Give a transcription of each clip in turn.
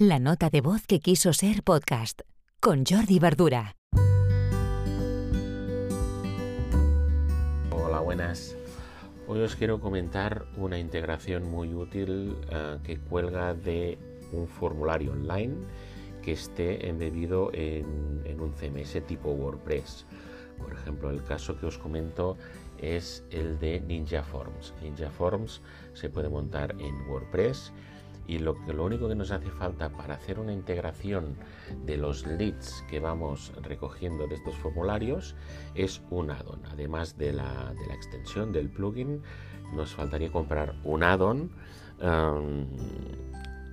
La nota de voz que quiso ser podcast con Jordi Verdura. Hola, buenas. Hoy os quiero comentar una integración muy útil eh, que cuelga de un formulario online que esté embebido en, en un CMS tipo WordPress. Por ejemplo, el caso que os comento es el de Ninja Forms. Ninja Forms se puede montar en WordPress y lo, lo único que nos hace falta para hacer una integración de los leads que vamos recogiendo de estos formularios es un add-on. Además de la, de la, extensión del plugin, nos faltaría comprar un add-on um,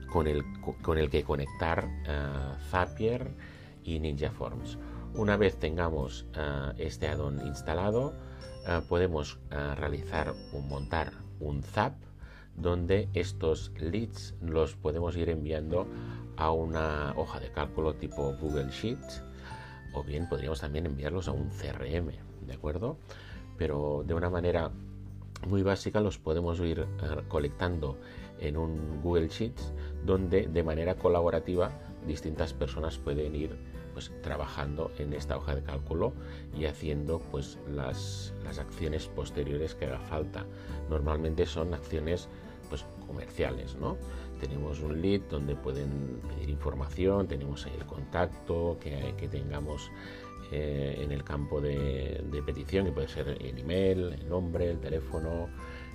con, el, con, el, que conectar uh, Zapier y Ninja Forms. Una vez tengamos uh, este add-on instalado, uh, podemos realizar un montar un Zap donde estos leads los podemos ir enviando a una hoja de cálculo tipo Google Sheets o bien podríamos también enviarlos a un CRM, ¿de acuerdo? Pero de una manera muy básica los podemos ir eh, colectando en un Google Sheets donde de manera colaborativa distintas personas pueden ir pues trabajando en esta hoja de cálculo y haciendo pues las, las acciones posteriores que haga falta. Normalmente son acciones pues comerciales, ¿no? Tenemos un lead donde pueden pedir información, tenemos el contacto que, que tengamos eh, en el campo de, de, petición, que puede ser el email, el nombre, el teléfono,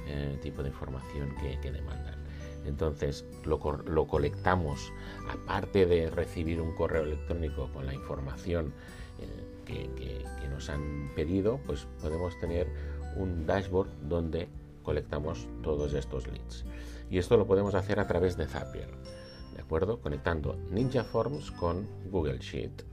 eh, tipo de información que, que demandan. Entonces lo, lo, colectamos, aparte de recibir un correo electrónico con la información eh, que, que, que, nos han pedido, pues podemos tener un dashboard donde colectamos todos estos leads. Y esto lo podemos hacer a través de Zapier, ¿de acuerdo? Conectando Ninja Forms con Google Sheet.